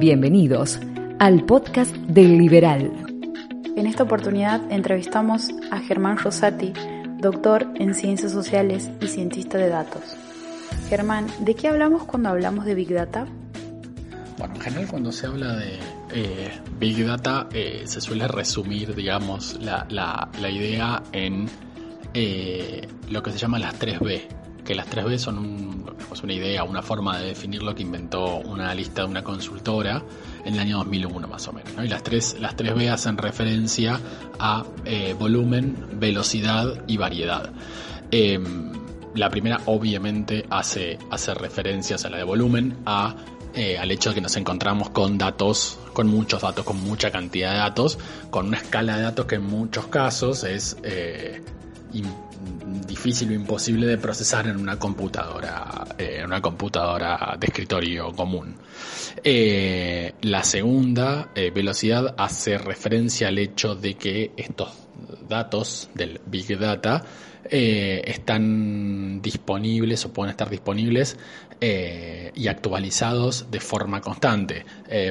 Bienvenidos al podcast del Liberal. En esta oportunidad entrevistamos a Germán Rosati, doctor en Ciencias Sociales y cientista de datos. Germán, ¿de qué hablamos cuando hablamos de Big Data? Bueno, en general cuando se habla de eh, Big Data eh, se suele resumir, digamos, la, idea en eh, lo que se llama las 3B, que las 3B son pues una idea, una forma de definir lo que inventó una lista de una consultora en el año 2001 más o menos. Y las tres, las 3B hacen referencia a eh, volumen, velocidad y variedad. Em, la primera obviamente hace, hace a la de volumen, a, eh, al hecho de que nos encontramos con datos, con muchos datos, con mucha cantidad de datos, con una escala de datos que en muchos casos es eh, difícil o imposible de procesar en una computadora, eh, en una computadora de escritorio común. Eh, la segunda eh, velocidad hace referencia al hecho de que estos datos del Big Data están disponibles o pueden estar disponibles y actualizados de forma constante.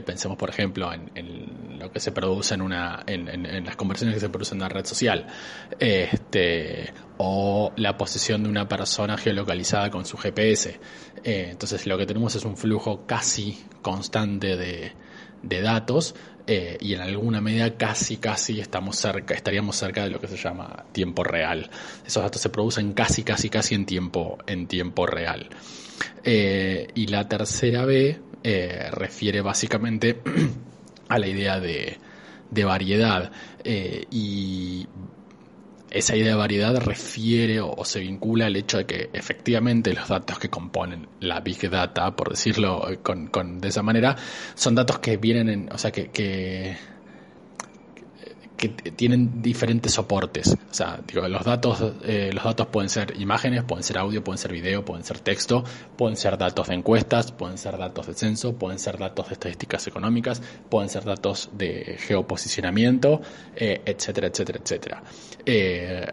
pensemos, por ejemplo, en, en, lo que se produce en, una, en, en, las conversiones que se producen en una red social. Este, o la posición de una persona geolocalizada con su GPS. Eh, entonces lo que tenemos es un flujo casi constante de, datos eh, y en alguna medida casi casi estamos cerca, estaríamos cerca de lo que se llama tiempo real. Esos datos se producen casi casi casi en tiempo, en tiempo real. Eh, y la tercera B refiere básicamente a la idea de, de variedad. Y esa idea de variedad refiere o, se vincula al hecho de que efectivamente los datos que componen la Big Data, por decirlo con, con de esa manera, son datos que vienen en, o sea, que, que que tienen diferentes soportes. O sea, digo, los datos, eh, los datos pueden ser imágenes, pueden ser audio, pueden ser video, pueden ser texto, pueden ser datos de encuestas, pueden ser datos de censo, pueden ser datos de estadísticas económicas, pueden ser datos de geoposicionamiento, eh, etcétera, etcétera, etcétera. Eh,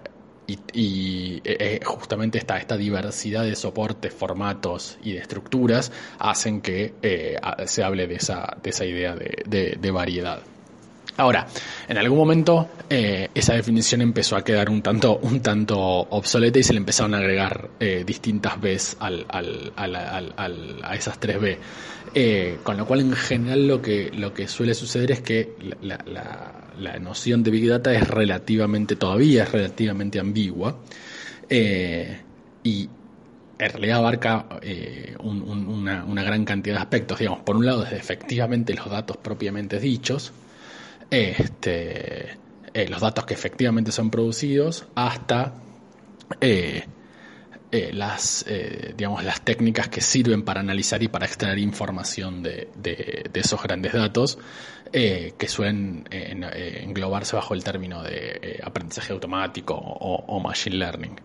y, justamente esta, esta diversidad de soportes, formatos y de estructuras hacen que se hable de esa, de esa idea de, de variedad. Ahora, en algún momento eh, esa definición empezó a quedar un tanto, un tanto obsoleta y se le empezaron a agregar eh, distintas Bs al, al, al, a esas tres B. Eh, con lo cual, en general, lo que, suele suceder es que la, noción de Big Data es relativamente, todavía es relativamente ambigua. y en realidad abarca una, una gran cantidad de aspectos. Digamos, por un lado, desde efectivamente los datos propiamente dichos, este, eh, los datos que efectivamente son producidos hasta eh, eh, las, digamos, las técnicas que sirven para analizar y para extraer información de, esos grandes datos que suelen englobarse bajo el término de aprendizaje automático o, o machine learning.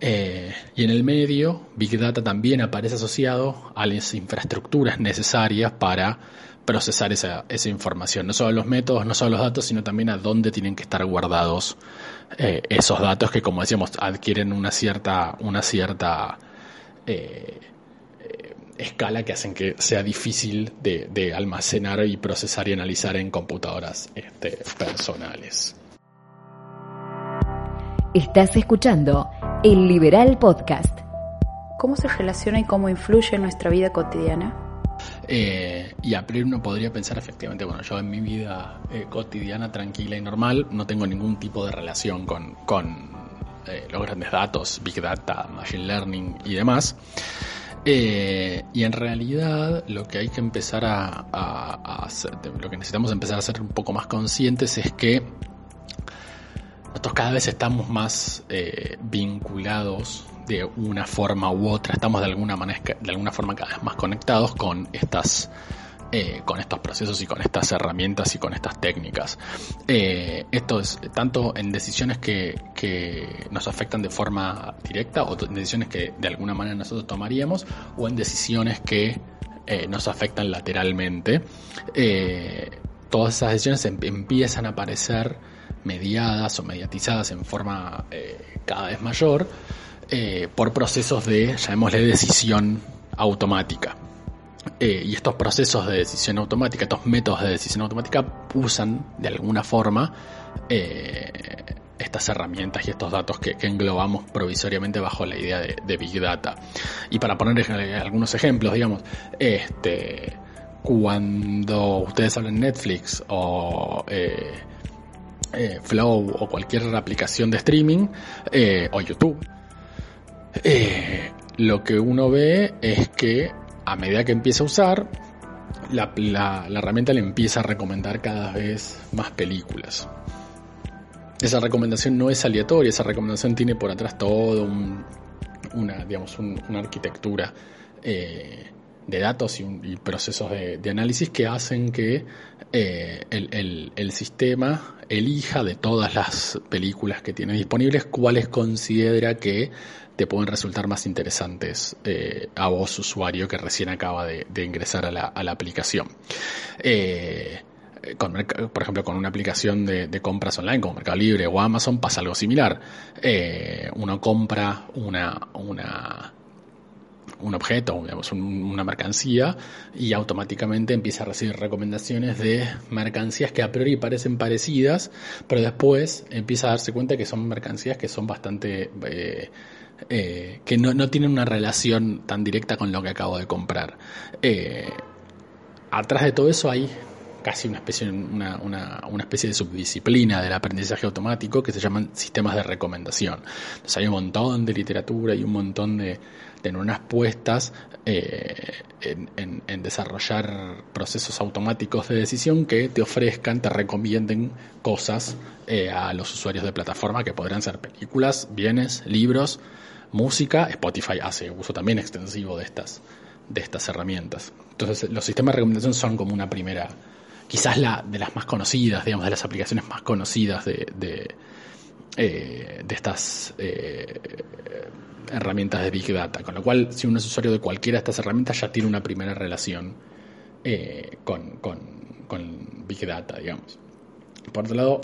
y en el medio, Big Data también aparece asociado a las infraestructuras necesarias para procesar esa, esa información. No solo los métodos, no solo los datos, sino también a dónde tienen que estar guardados eh, esos datos que, como decíamos, adquieren una cierta, una cierta eh, escala que hacen que sea difícil de, almacenar y procesar y analizar en computadoras este, personales. Estás escuchando el Liberal Podcast. ¿Cómo se relaciona y cómo influye en nuestra vida cotidiana? Eh, y a priori uno podría pensar efectivamente, bueno, yo en mi vida eh, cotidiana, tranquila y normal, no tengo ningún tipo de relación con, eh, los grandes datos, Big Data, Machine Learning y demás. y en realidad lo que hay que empezar a, hacer, lo que necesitamos empezar a ser un poco más conscientes es que nosotros cada vez estamos más vinculados de una forma u otra, estamos de alguna manera, de alguna forma cada vez más conectados con estas, eh, con estos procesos y con estas herramientas y con estas técnicas. Eh, esto es tanto en decisiones que, que, nos afectan de forma directa o en decisiones que de alguna manera nosotros tomaríamos o en decisiones que eh, nos afectan lateralmente. todas esas decisiones em, empiezan a aparecer mediadas o mediatizadas en forma cada vez mayor eh, por procesos de, llamémosle, decisión automática. eh, y estos procesos de decisión automática, estos métodos de decisión automática usan de alguna forma eh, estas herramientas y estos datos que, englobamos provisoriamente bajo la idea de, Big Data. Y para poner algunos ejemplos, digamos, este, cuando ustedes hablan Netflix o Flow o cualquier aplicación de streaming o YouTube, lo que uno ve es que a medida que empieza a usar, la, la, herramienta le empieza a recomendar cada vez más películas. Esa recomendación no es aleatoria, esa recomendación tiene por atrás todo una, digamos, una arquitectura de datos y, procesos de, análisis que hacen que eh, el, sistema elija de todas las películas que tiene disponibles cuáles considera que te pueden resultar más interesantes eh, a vos, usuario, que recién acaba de, ingresar a la, aplicación. Eh, por ejemplo, con una aplicación de, compras online como Mercado Libre o Amazon pasa algo similar. uno compra una, una un objeto, digamos, una mercancía, y automáticamente empieza a recibir recomendaciones de mercancías que a priori parecen parecidas, pero después empieza a darse cuenta que son mercancías que son bastante... Eh, eh, que no, no, tienen una relación tan directa con lo que acabo de comprar. Eh, atrás de todo eso hay casi una especie, una, una, una, especie de subdisciplina del aprendizaje automático que se llaman sistemas de recomendación. Entonces hay un montón de literatura y un montón de, de neuronas puestas eh, en, en, desarrollar procesos automáticos de decisión que te ofrezcan, te recomienden cosas eh, a los usuarios de plataforma que podrán ser películas, bienes, libros, música. Spotify hace uso también extensivo de estas, de estas herramientas. Entonces los sistemas de recomendación son como una primera quizás la de las más conocidas, digamos, de las aplicaciones más conocidas de, de, eh, estas eh, herramientas de Big Data. Con lo cual, si uno es usuario de cualquiera de estas herramientas, ya tiene una primera relación eh, con, Big Data, digamos. Por otro lado,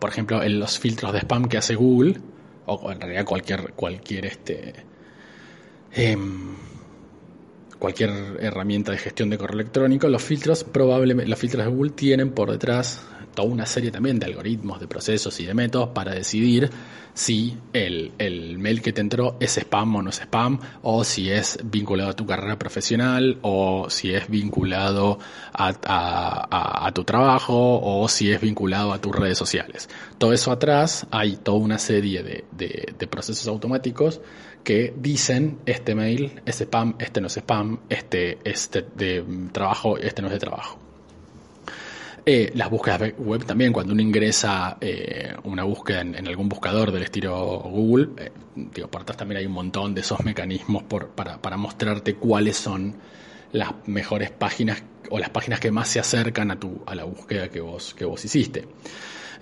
por ejemplo, en los filtros de spam que hace Google, o en realidad cualquier, cualquier este, em, cualquier herramienta de gestión de correo electrónico, los filtros probablemente, los filtros de Google tienen por detrás toda una serie también de algoritmos, de procesos y de métodos para decidir si el, mail que te entró es spam o no es spam, o si es vinculado a tu carrera profesional, o si es vinculado a, tu trabajo, o si es vinculado a tus redes sociales. Todo eso atrás hay toda una serie de, de procesos automáticos que dicen este mail es spam, este no es spam, este es de, trabajo, este no es de trabajo. Eh, las búsquedas web también, cuando uno ingresa eh, una búsqueda en, algún buscador del estilo Google, eh, digo, por atrás también hay un montón de esos mecanismos para, mostrarte cuáles son las mejores páginas o las páginas que más se acercan a, tu, a la búsqueda que vos, que vos hiciste.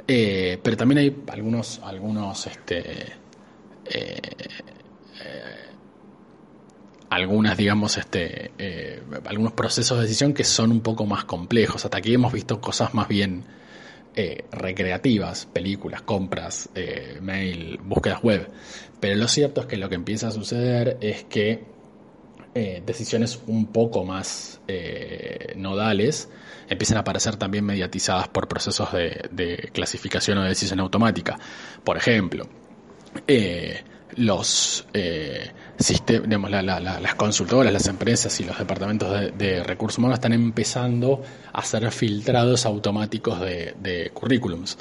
pero también hay algunos, algunos este, algunas, digamos, este, eh, algunos procesos de decisión que son un poco más complejos. Hasta aquí hemos visto cosas más bien eh, recreativas, películas, compras, eh, mail, búsquedas web. Pero lo cierto es que lo que empieza a suceder es que decisiones un poco más nodales empiezan a aparecer también mediatizadas por procesos de clasificación o de decisión automática. Por ejemplo, los eh, digamos, las consultoras, las empresas y los departamentos de, recursos humanos están empezando a hacer filtrados automáticos de, currículums.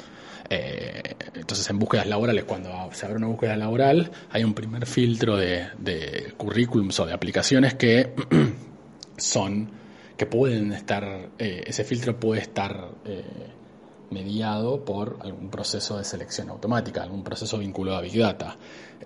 Eh, entonces, en búsquedas laborales, cuando se abre una búsqueda laboral, hay un primer filtro de, de currículums o de aplicaciones que son, que pueden estar, eh, ese filtro puede estar eh, mediado por algún proceso de selección automática, algún proceso vinculado a Big Data,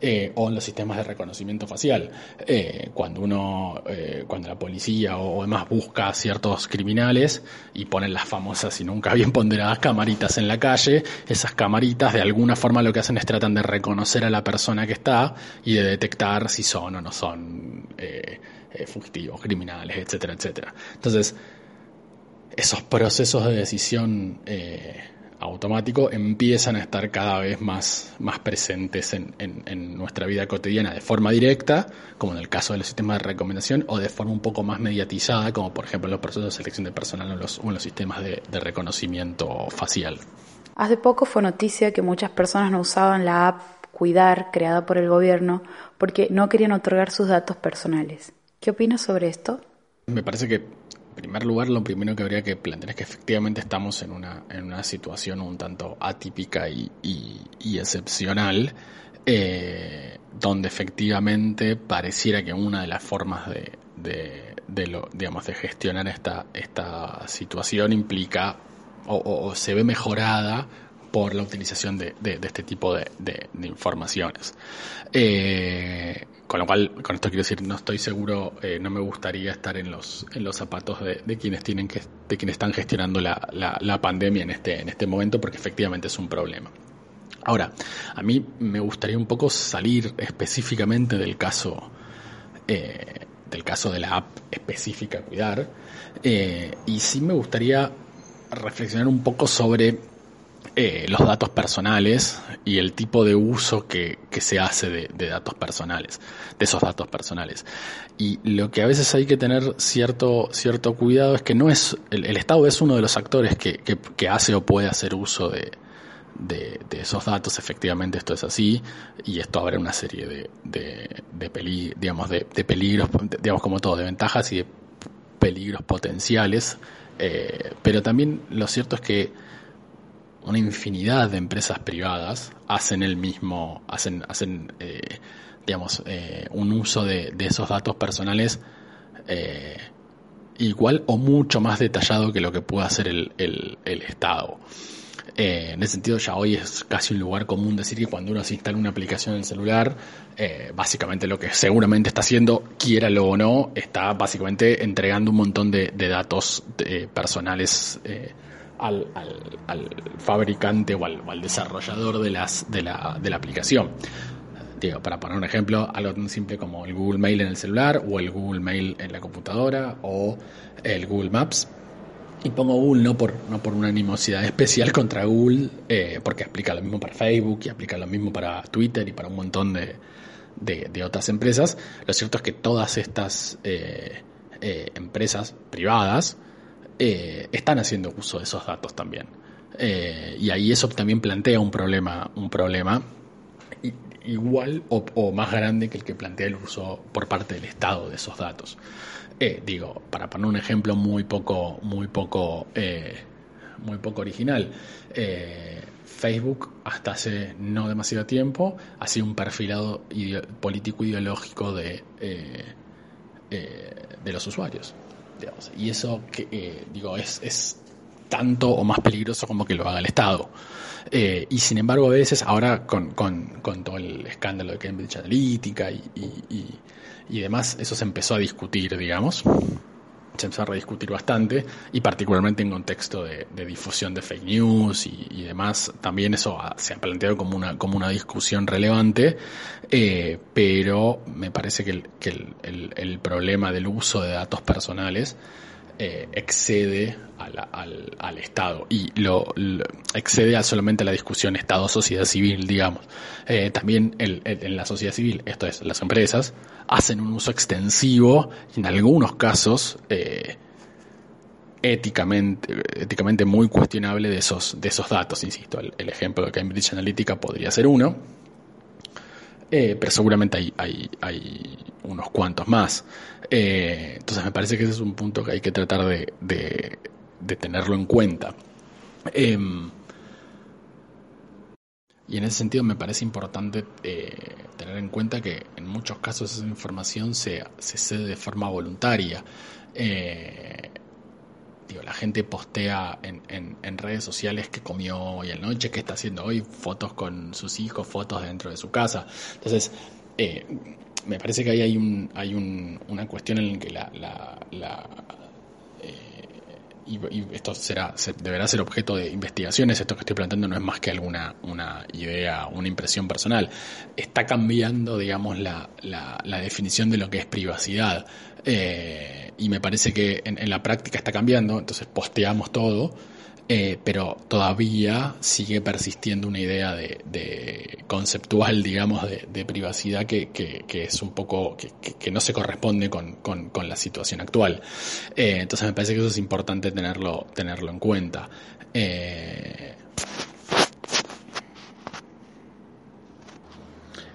eh, o en los sistemas de reconocimiento facial. Eh, cuando uno, eh, cuando la policía o, demás busca a ciertos criminales y ponen las famosas y nunca bien ponderadas camaritas en la calle, esas camaritas de alguna forma lo que hacen es tratan de reconocer a la persona que está y de detectar si son o no son fugitivos, criminales, etcétera, etcétera. Entonces, esos procesos de decisión eh, automático empiezan a estar cada vez más, más presentes en, en, nuestra vida cotidiana de forma directa, como en el caso de los sistemas de recomendación, o de forma un poco más mediatizada, como por ejemplo en los procesos de selección de personal o, los, en los sistemas de, de reconocimiento facial. Hace poco fue noticia que muchas personas no usaban la app Cuidar, creada por el gobierno, porque no querían otorgar sus datos personales. ¿Qué opinas sobre esto? Me parece que primer lugar, lo primero que habría que plantear es que efectivamente estamos en una, en una situación un tanto atípica y, excepcional, eh, donde efectivamente pareciera que una de las formas de, de, lo, digamos, de gestionar esta, esta situación implica o, se ve mejorada por la utilización de, este tipo de, informaciones. Eh, con lo cual, con esto quiero decir, no estoy seguro, eh, no me gustaría estar en los, zapatos de, quienes tienen que, de quienes están gestionando la, pandemia en este, en este momento, porque efectivamente es un problema. Ahora, a mí me gustaría un poco salir específicamente del caso, eh, del caso de la app específica Cuidar, y sí me gustaría reflexionar un poco sobre eh, los datos personales y el tipo de uso que, se hace de, datos personales, de esos datos personales. Y lo que a veces hay que tener cierto, cierto cuidado es que no es, el, Estado es uno de los actores que, que, hace o puede hacer uso de, de, esos datos, efectivamente esto es así, y esto abre una serie de, de, de digamos, de, peligros, digamos como todo, de ventajas y de peligros potenciales, eh, pero también lo cierto es que una infinidad de empresas privadas hacen el mismo, hacen, hacen eh, digamos, eh, un uso de, esos datos personales eh, igual o mucho más detallado que lo que puede hacer el, el, Estado. en ese sentido, ya hoy es casi un lugar común decir que cuando uno se instala una aplicación en el celular, básicamente lo que seguramente está haciendo, quiéralo o no, está básicamente entregando un montón de, de datos personales al, al, fabricante o al, desarrollador de, las, de, la, de la aplicación. Digo, para poner un ejemplo, algo tan simple como el Google Mail en el celular o el Google Mail en la computadora o el Google Maps. Y pongo Google no por, no por una animosidad especial contra Google, eh, porque aplica lo mismo para Facebook y aplica lo mismo para Twitter y para un montón de, de, otras empresas. Lo cierto es que todas estas eh, eh, empresas privadas eh, están haciendo uso de esos datos también. Eh, y ahí eso también plantea un problema, un problema igual o, más grande que el que plantea el uso por parte del Estado de esos datos. Eh, digo, para poner un ejemplo muy poco, muy poco, muy poco original. Facebook hasta hace no demasiado tiempo hacía un perfilado político ideológico de, de los usuarios. Y eso, que, eh, digo, es, es tanto o más peligroso como que lo haga el Estado. Eh, y sin embargo, a veces, ahora con, con, con, todo el escándalo de Cambridge Analytica y, y, y, demás, eso se empezó a discutir, digamos. Se empezó a rediscutir bastante, y particularmente en contexto de, difusión de fake news y, demás, también eso se ha planteado como una, como una discusión relevante, eh, pero me parece que, el, que el problema del uso de datos personales eh, excede al, al, Estado y lo, excede a solamente la discusión Estado-sociedad civil, digamos. Eh, también en la sociedad civil, esto es, las empresas, hacen un uso extensivo en algunos casos eh, éticamente, éticamente muy cuestionable de esos, de esos datos, insisto. El, ejemplo de Cambridge Analytica podría ser uno. Pero seguramente hay, hay, hay unos cuantos más. Eh, entonces me parece que ese es un punto que hay que tratar de, de, tenerlo en cuenta. Em, y en ese sentido me parece importante eh, tener en cuenta que en muchos casos esa información se, se cede de forma voluntaria. Eh, digo, la gente postea en, en, redes sociales que comió hoy en noche, que está haciendo hoy, fotos con sus hijos, fotos dentro de su casa. Entonces, eh, me parece que ahí hay, un, hay un, una cuestión en la que la, la, eh, y, esto será deberá ser objeto de investigaciones, esto que estoy planteando no es más que alguna una idea, una impresión personal. Está cambiando, digamos, la, la, la definición de lo que es privacidad. Eh, y me parece que en, en, la práctica está cambiando, entonces posteamos todo. Eh, pero todavía sigue persistiendo una idea de, conceptual, digamos, de, privacidad que, es un poco, que, no se corresponde con, la situación actual. Eh, entonces me parece que eso es importante tenerlo, tenerlo en cuenta. Eh,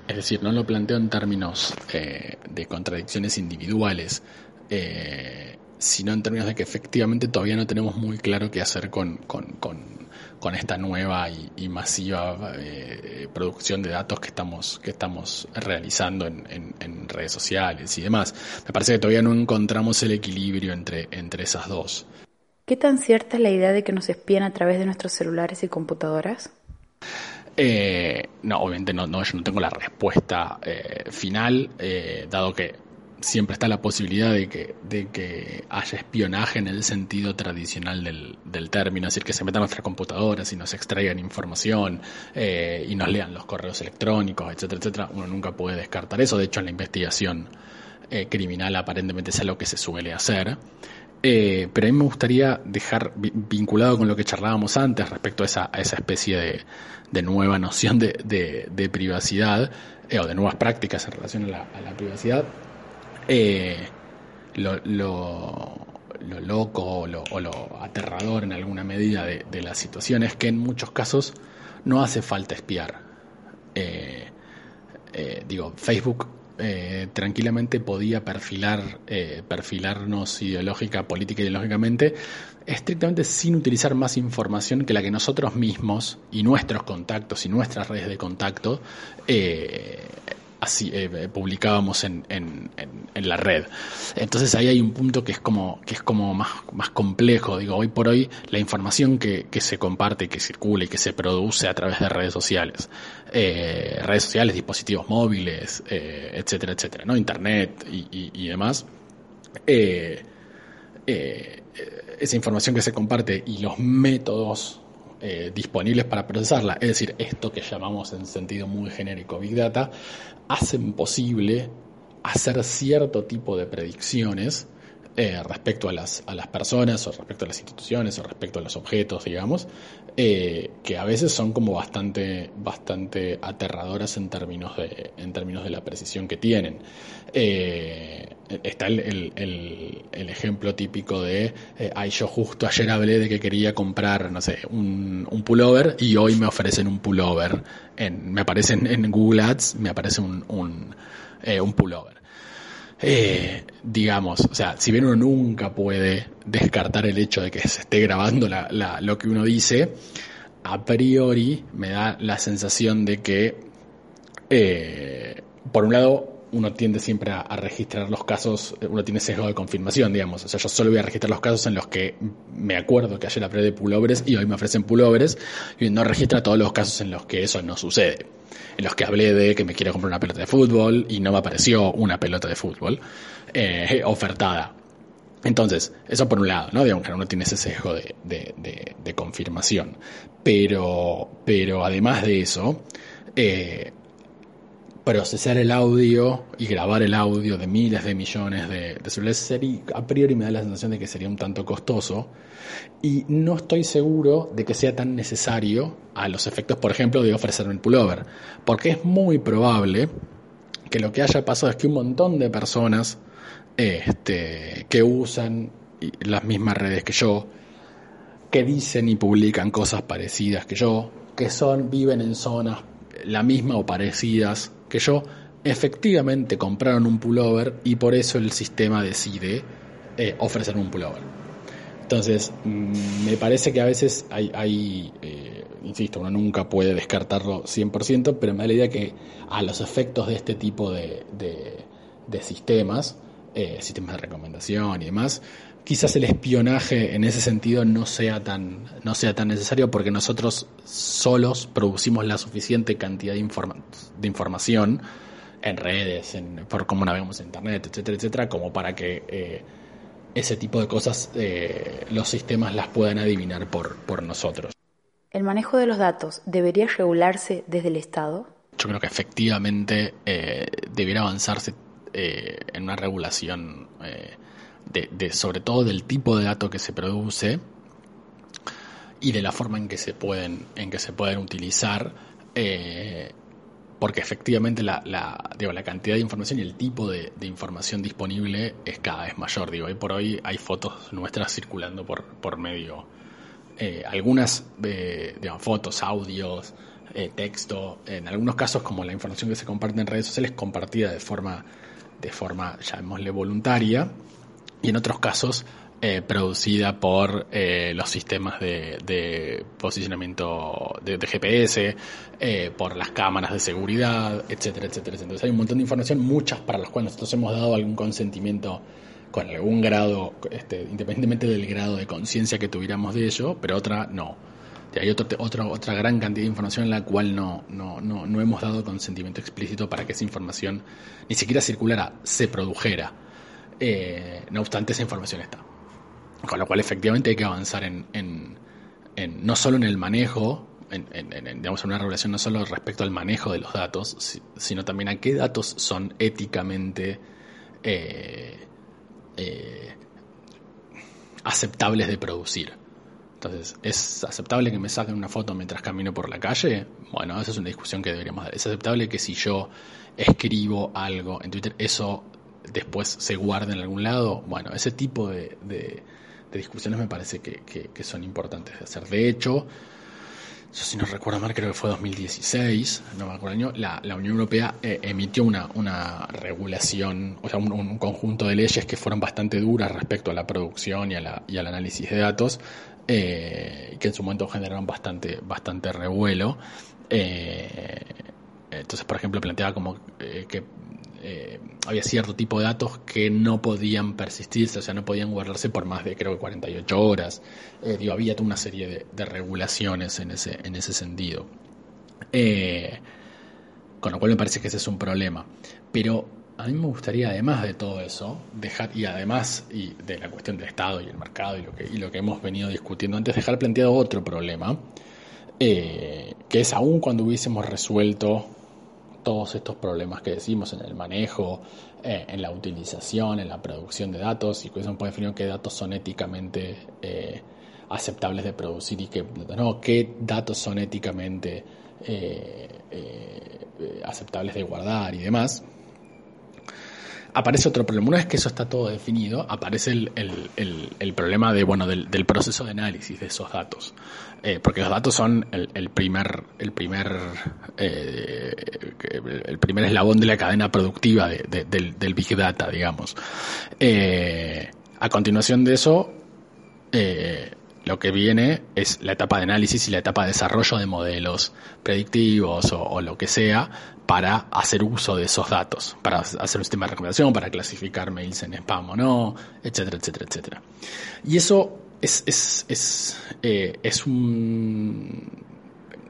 es decir, no lo planteo en términos de contradicciones individuales, sino en términos de que efectivamente todavía no tenemos muy claro qué hacer con, esta nueva y, masiva eh, producción de datos que estamos, que estamos realizando en, redes sociales y demás. Me parece que todavía no encontramos el equilibrio entre, entre esas dos. ¿Qué tan cierta es la idea de que nos espían a través de nuestros celulares y computadoras? Eh, no, obviamente no, no, yo no tengo la respuesta eh, final, dado que siempre está la posibilidad de que, de que haya espionaje en el sentido tradicional del, del término, es decir, que se metan nuestras computadoras y nos extraigan información eh, y nos lean los correos electrónicos, etcétera, etcétera. Uno nunca puede descartar eso. De hecho, en la investigación eh, criminal aparentemente es algo que se suele hacer. Eh, pero a mí me gustaría dejar vinculado con lo que charlábamos antes respecto a esa, a esa especie de, de nueva noción de, de, privacidad o de nuevas prácticas en relación a la, a la privacidad eh, lo, lo, loco o lo, aterrador en alguna medida de, la situación es que en muchos casos no hace falta espiar. Eh, eh, digo, Facebook tranquilamente podía perfilar, perfilarnos ideológica, política ideológicamente, estrictamente sin utilizar más información que la que nosotros mismos y nuestros contactos y nuestras redes de contacto así eh, publicábamos en, en, en, la red. Entonces ahí hay un punto que es como, que es como más, más complejo. Digo, hoy por hoy la información que, que se comparte, que circula y que se produce a través de redes sociales, eh, redes sociales, dispositivos móviles, eh, etcétera, etcétera, ¿no? Internet y, y, demás. esa información que se comparte y los métodos disponibles para procesarla, es decir, esto que llamamos en sentido muy genérico Big Data, hacen posible hacer cierto tipo de predicciones eh, respecto a las, a las personas o respecto a las instituciones o respecto a los objetos, digamos, eh, que a veces son como bastante, bastante aterradoras en términos de, en términos de la precisión que tienen. Eh, está el, el, ejemplo típico de, ay, yo justo ayer hablé de que quería comprar, no sé, un, un pullover y hoy me ofrecen un pullover. En, me aparecen en Google Ads, me aparece un, un, un pullover. Eh, digamos, o sea, si bien uno nunca puede descartar el hecho de que se esté grabando lo que uno dice, a priori me da la sensación de que, eh, por un lado, uno tiende siempre a, registrar los casos, uno tiene sesgo de confirmación, digamos. O sea, yo solo voy a registrar los casos en los que me acuerdo que ayer hablé de pullovers y hoy me ofrecen pullovers, y no registra todos los casos en los que eso no sucede en los que hablé de que me quiero comprar una pelota de fútbol y no me apareció una pelota de fútbol eh, ofertada. Entonces, eso por un lado, ¿no? Digamos que uno tiene ese sesgo de, de, confirmación. Pero, pero además de eso, eh, procesar el audio y grabar el audio de miles de millones de, de celulares, a priori me da la sensación de que sería un tanto costoso. Y no estoy seguro de que sea tan necesario a los efectos, por ejemplo, de ofrecerme el pullover, porque es muy probable que lo que haya pasado es que un montón de personas este, que usan las mismas redes que yo, que dicen y publican cosas parecidas que yo, que son, viven en zonas la misma o parecidas que yo, efectivamente compraron un pullover y por eso el sistema decide eh, ofrecer un pullover. Entonces, mm, me parece que a veces hay, eh, insisto, uno nunca puede descartarlo 100%, pero me da la idea que a los efectos de este tipo de, de, sistemas, eh, sistemas de recomendación y demás, quizás el espionaje en ese sentido no sea tan, no sea tan necesario porque nosotros solos producimos la suficiente cantidad de, de información en redes, en, por cómo navegamos en Internet, etcétera, etcétera, como para que... Eh, ese tipo de cosas eh, los sistemas las puedan adivinar por, por nosotros. ¿El manejo de los datos debería regularse desde el Estado? Yo creo que efectivamente eh, debiera avanzarse eh, en una regulación de, sobre todo del tipo de dato que se produce y de la forma en que se pueden, en que se pueden utilizar, eh, porque efectivamente la, la, digo, la cantidad de información y el tipo de, información disponible es cada vez mayor. Digo, hoy por hoy hay fotos nuestras circulando por, por medio, eh, algunas de, fotos, audios, eh, texto, en algunos casos como la información que se comparte en redes sociales compartida de forma, de forma, llamémosle voluntaria, y en otros casos eh, producida por eh, los sistemas de, posicionamiento de, GPS, eh, por las cámaras de seguridad, etcétera, etcétera. Entonces hay un montón de información, muchas para las cuales nosotros hemos dado algún consentimiento con algún grado, este, independientemente del grado de conciencia que tuviéramos de ello, pero otra no. hay otra otra gran cantidad de información en la cual no, no, no, no hemos dado consentimiento explícito para que esa información ni siquiera circulara, se produjera. No obstante, esa información está. Con lo cual, efectivamente, hay que avanzar en, en, no solo en el manejo, en, en, digamos, una regulación no solo respecto al manejo de los datos, sino también a qué datos son éticamente eh, eh, aceptables de producir. Entonces, ¿es aceptable que me saquen una foto mientras camino por la calle? Bueno, esa es una discusión que deberíamos dar. ¿Es aceptable que si yo escribo algo en Twitter, eso después se guarde en algún lado? Bueno, ese tipo de, de discusiones me parece que, son importantes de hacer. De hecho, yo si no recuerdo mal, creo que fue 2016, no me acuerdo el año, la, Unión Europea eh, emitió una, una regulación, o sea, un, conjunto de leyes que fueron bastante duras respecto a la producción y, a la, y al análisis de datos, eh, que en su momento generaron bastante, bastante revuelo. Eh, entonces, por ejemplo, planteaba como que eh, había cierto tipo de datos que no podían persistirse, o sea, no podían guardarse por más de creo que 48 horas. Eh, había toda una serie de, regulaciones en ese, en ese sentido. Eh, con lo cual me parece que ese es un problema. Pero a mí me gustaría, además de todo eso, dejar, y además y de la cuestión del Estado y el mercado y lo que, y lo que hemos venido discutiendo antes, dejar planteado otro problema, que es aún cuando hubiésemos resuelto todos estos problemas que decimos en el manejo, eh, en la utilización, en la producción de datos, y eso puede definir qué datos son éticamente eh, aceptables de producir y qué, no, qué datos son éticamente eh, aceptables de guardar y demás aparece otro problema. Una vez que eso está todo definido, aparece el, el, el, problema de, bueno, del, del, proceso de análisis de esos datos. Eh, porque los datos son el, primer, el primer, eh, el primer eslabón de la cadena productiva de, del, del, Big Data, digamos. Eh, a continuación de eso, lo que viene es la etapa de análisis y la etapa de desarrollo de modelos predictivos o, lo que sea para hacer uso de esos datos, para hacer un sistema de recomendación, para clasificar mails en spam o no, etcétera, etcétera, etcétera. Y eso es, es, es, eh, es un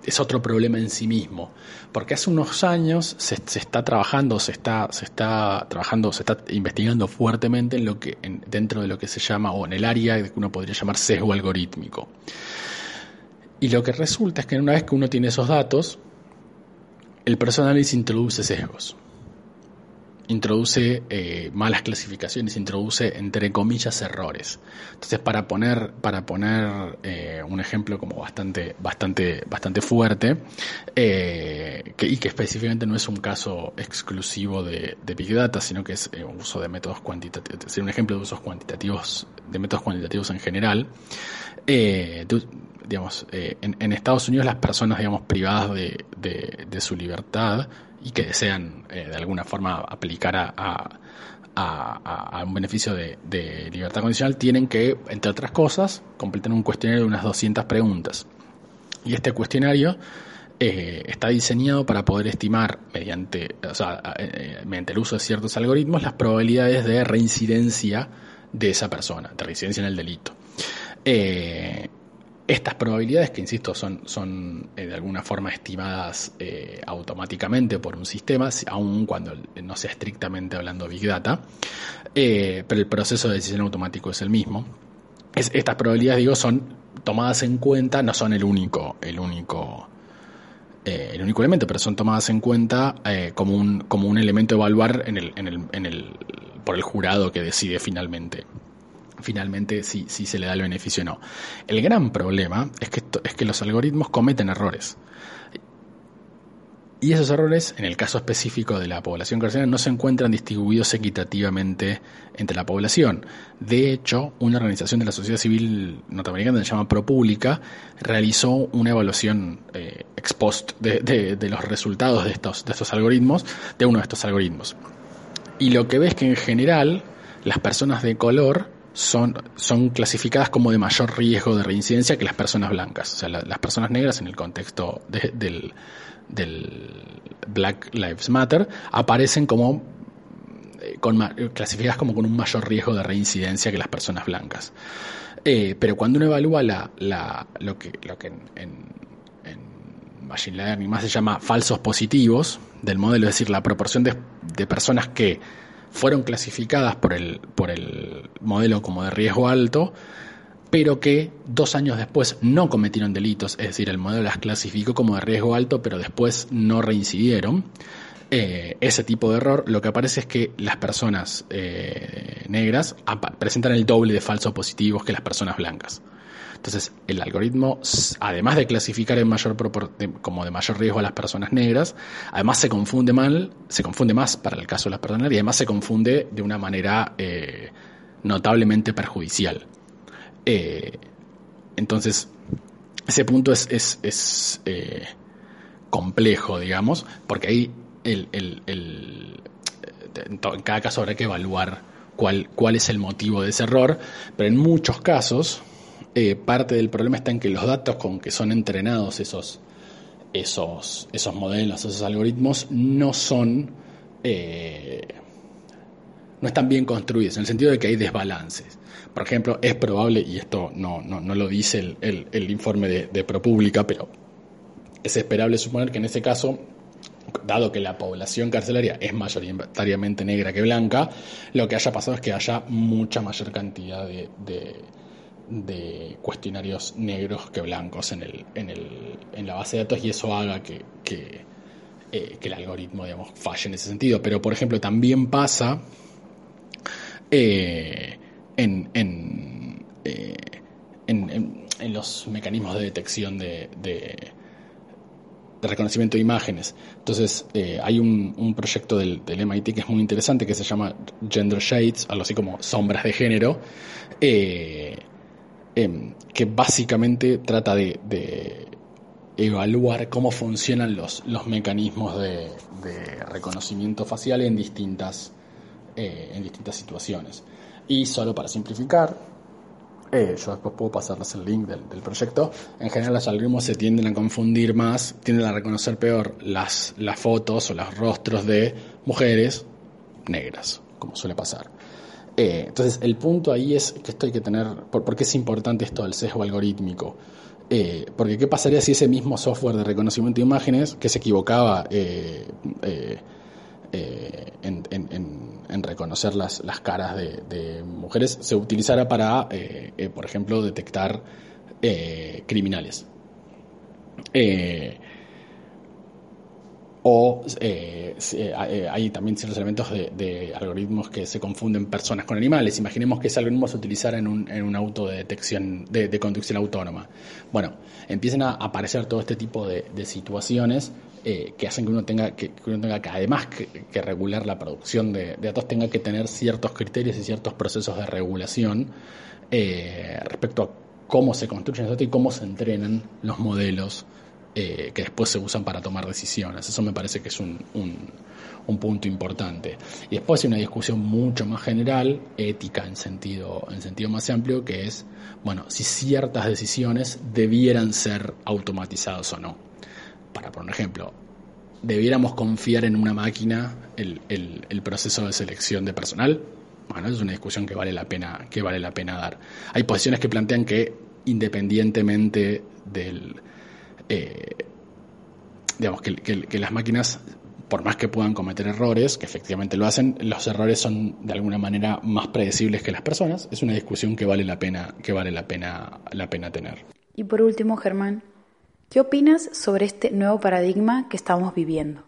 es otro problema en sí mismo, porque hace unos años se, está trabajando, se está, se está trabajando, se está investigando fuertemente en lo que, dentro de lo que se llama, o en el área que uno podría llamar sesgo algorítmico. Y lo que resulta es que una vez que uno tiene esos datos, el personal introduce sesgos introduce eh, malas clasificaciones, introduce entre comillas errores. Entonces, para poner, para poner eh, un ejemplo como bastante, bastante, bastante fuerte, eh, y que específicamente no es un caso exclusivo de, Big Data, sino que es un uso de métodos cuantitativos, un ejemplo de usos cuantitativos, de métodos cuantitativos en general. digamos, en, Estados Unidos las personas, digamos, privadas de su libertad, y que desean eh, de alguna forma aplicar a, un beneficio de, libertad condicional tienen que, entre otras cosas, completar un cuestionario de unas 200 preguntas. Y este cuestionario eh, está diseñado para poder estimar, mediante, o sea, eh, mediante el uso de ciertos algoritmos, las probabilidades de reincidencia de esa persona, de reincidencia en el delito. Estas probabilidades, que insisto, son, son eh, de alguna forma estimadas eh, automáticamente por un sistema, aun cuando no sea estrictamente hablando Big Data, eh, pero el proceso de decisión automático es el mismo. estas probabilidades, digo, son tomadas en cuenta, no son el único, el único, el único elemento, pero son tomadas en cuenta como, un, como un elemento a evaluar en el, en el, en el, por el jurado que decide finalmente finalmente si, si se le da el beneficio o no. El gran problema es que, es que los algoritmos cometen errores. Y esos errores, en el caso específico de la población carcelaria, no se encuentran distribuidos equitativamente entre la población. De hecho, una organización de la sociedad civil norteamericana que se llama ProPublica realizó una evaluación eh, ex post de, los resultados de estos, de estos algoritmos, de uno de estos algoritmos. Y lo que ves que en general las personas de color son, son clasificadas como de mayor riesgo de reincidencia que las personas blancas. O sea, las personas negras en el contexto del, del Black Lives Matter aparecen como eh, clasificadas como con un mayor riesgo de reincidencia que las personas blancas. Eh, pero cuando uno evalúa la, la, lo que, lo que en, en, Machine Learning más se llama falsos positivos del modelo, es decir, la proporción de, de personas que fueron clasificadas por el, por el modelo como de riesgo alto, pero que dos años después no cometieron delitos, es decir, el modelo las clasificó como de riesgo alto, pero después no reincidieron. Eh, ese tipo de error, lo que aparece es que las personas eh, negras presentan el doble de falsos positivos que las personas blancas. Entonces, el algoritmo, además de clasificar en mayor como de mayor riesgo a las personas negras, además se confunde mal, se confunde más para el caso de las personas negras y además se confunde de una manera eh, notablemente perjudicial. Eh, entonces, ese punto es, es, eh, complejo, digamos, porque ahí el, en cada caso habrá que evaluar cuál, cuál es el motivo de ese error, pero en muchos casos eh, parte del problema está en que los datos con que son entrenados esos, esos, esos modelos, esos algoritmos, no son no están bien construidos, en el sentido de que hay desbalances. Por ejemplo, es probable, y esto no, no, no lo dice el, el, informe de, de, ProPublica, pero es esperable suponer que en ese caso, dado que la población carcelaria es mayoritariamente negra que blanca, lo que haya pasado es que haya mucha mayor cantidad de, cuestionarios negros que blancos en, el, en, el, en la base de datos y eso haga que, que, eh, el algoritmo digamos, falle en ese sentido. Pero, por ejemplo, también pasa... Eh, en, eh, en, en, en, los mecanismos de detección de, de, reconocimiento de imágenes. Entonces, hay un, un proyecto del, MIT que es muy interesante que se llama Gender Shades, algo así como sombras de género, em, que básicamente trata de, evaluar cómo funcionan los, los mecanismos de, reconocimiento facial en distintas, en distintas situaciones. Y solo para simplificar, eh, yo después puedo pasarles el link del, proyecto. En general los algoritmos se tienden a confundir más, tienden a reconocer peor las, las fotos o los rostros de mujeres negras, como suele pasar. Eh, entonces el punto ahí es que esto hay que tener, por, qué es importante esto del sesgo algorítmico? Eh, porque ¿qué pasaría si ese mismo software de reconocimiento de imágenes que se equivocaba en, en reconocer las, las caras de, mujeres se utilizara para, eh, eh, por ejemplo, detectar eh, o hay también ciertos elementos de, algoritmos que se confunden personas con animales. Imaginemos que ese algoritmo se utilizara en un, en un auto de detección, de, conducción autónoma. Bueno, empiezan a aparecer todo este tipo de, de situaciones eh, que hacen que uno tenga que, uno tenga que además que, regular la producción de, datos tenga que tener ciertos criterios y ciertos procesos de regulación eh, respecto a cómo se construyen datos y cómo se entrenan los modelos eh, que después se usan para tomar decisiones. Eso me parece que es un, un, punto importante. Y después hay una discusión mucho más general, ética en sentido, en sentido más amplio, que es, bueno, si ciertas decisiones debieran ser automatizadas o no para poner un ejemplo, debiéramos confiar en una máquina el, el, proceso de selección de personal, bueno, es una discusión que vale la pena, que vale la pena dar. Hay posiciones que plantean que independientemente del eh, digamos que, que, las máquinas por más que puedan cometer errores, que efectivamente lo hacen, los errores son de alguna manera más predecibles que las personas. Es una discusión que vale la pena, que vale la pena, la pena tener. Y por último, Germán, ¿Qué opinas sobre este nuevo paradigma que estamos viviendo?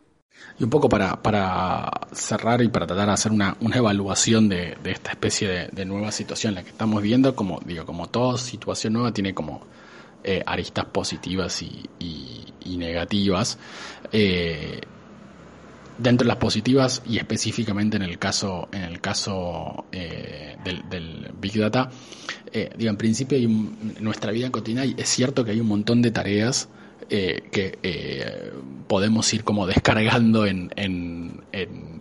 Y un poco para, para cerrar y para tratar de hacer una, una evaluación de, de esta especie de, nueva situación en la que estamos viendo, como digo, como toda situación nueva tiene como eh, aristas positivas y, y, negativas. Eh, dentro de las positivas y específicamente en el caso en el caso eh, del, big data digo en principio en nuestra vida cotidiana es cierto que hay un montón de tareas eh, que eh, podemos ir como descargando en, en, en,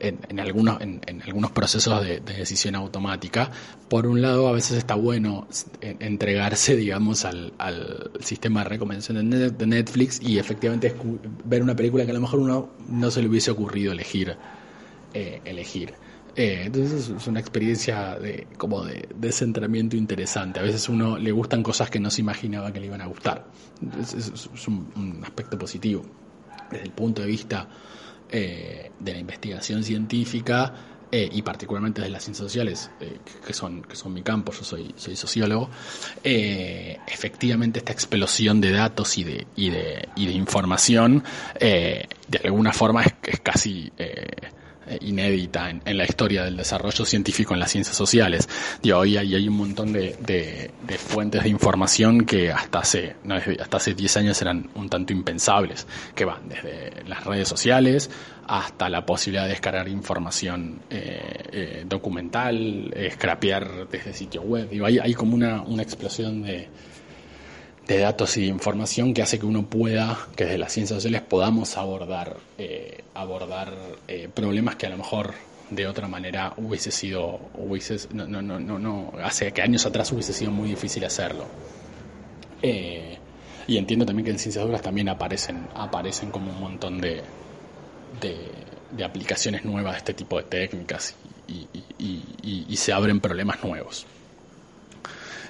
en algunos, en, algunos procesos de, decisión automática. Por un lado, a veces está bueno entregarse, digamos, al, al sistema de recomendación de Netflix y efectivamente ver una película que a lo mejor uno no se le hubiese ocurrido elegir. Eh, elegir. Eh, entonces es una experiencia de, como de, de, centramiento interesante. A veces uno le gustan cosas que no se imaginaba que le iban a gustar. es, un, aspecto positivo. Desde el punto de vista eh, de la investigación científica eh, y particularmente de las ciencias sociales, que, son, que son mi campo, yo soy, soy sociólogo, efectivamente esta explosión de datos y de, y de, y de información de alguna forma es, es casi eh, inédita en, la historia del desarrollo científico en las ciencias sociales. Y hoy hay, hay un montón de, de, fuentes de información que hasta hace, no, hasta hace 10 años eran un tanto impensables, que van desde las redes sociales hasta la posibilidad de descargar información eh, eh, documental, scrapear desde sitio web. Digo, hay, hay como una, una explosión de, de datos y de información que hace que uno pueda, que desde las ciencias sociales podamos abordar, eh, abordar eh, problemas que a lo mejor de otra manera hubiese sido, hubiese, no, no, no, no, hace que años atrás hubiese sido muy difícil hacerlo. Eh, y entiendo también que en ciencias duras también aparecen, aparecen como un montón de, de, aplicaciones nuevas de este tipo de técnicas y, y se abren problemas nuevos.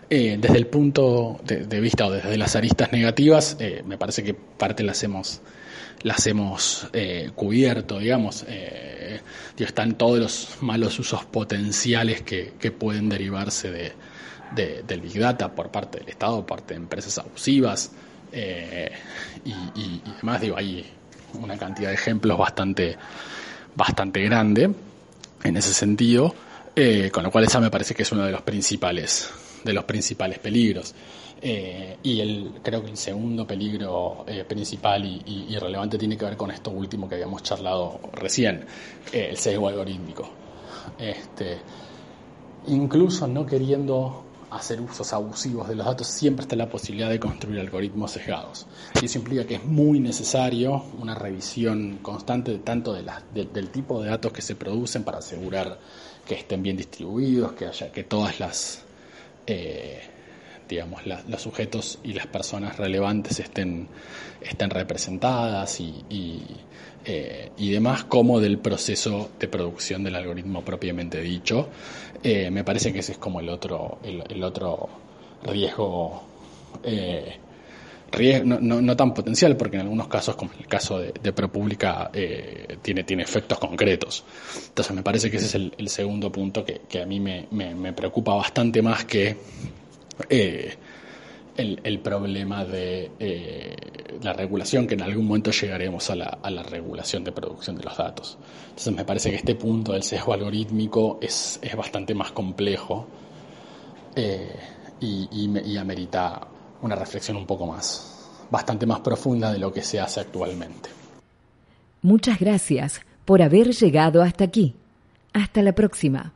Eh, desde el punto de, vista o desde las aristas negativas, eh, me parece que parte las hemos, las hemos eh, cubierto, digamos. Eh, están todos los malos usos potenciales que, pueden derivarse de, del Big Data por parte del Estado, por parte de empresas abusivas y, y, demás. Digo, hay una cantidad de ejemplos bastante, bastante grande en ese sentido, con lo cual esa me parece que es uno de los principales de los principales peligros. Eh, y el, creo que el segundo peligro eh, principal y, relevante tiene que ver con esto último que habíamos charlado recién, eh, el sesgo algorítmico. Este, incluso no queriendo hacer usos abusivos de los datos, siempre está la posibilidad de construir algoritmos sesgados. Y eso implica que es muy necesario una revisión constante de tanto de del tipo de datos que se producen para asegurar que estén bien distribuidos, que haya que todas las eh, digamos, los sujetos y las personas relevantes estén, estén representadas y, y, eh, demás, como del proceso de producción del algoritmo propiamente dicho. Eh, me parece que ese es como el otro, el, otro riesgo. No, no, tan potencial, porque en algunos casos, como en el caso de, de ProPublica, tiene, tiene efectos concretos. Entonces me parece que ese es el, segundo punto que, que a mí me, me, preocupa bastante más que eh, el, problema de eh, la regulación, que en algún momento llegaremos a la, a la, regulación de producción de los datos. Entonces me parece que este punto del sesgo algorítmico es, es bastante más complejo eh, y, y, amerita una reflexión un poco más, bastante más profunda de lo que se hace actualmente. Muchas gracias por haber llegado hasta aquí. Hasta la próxima.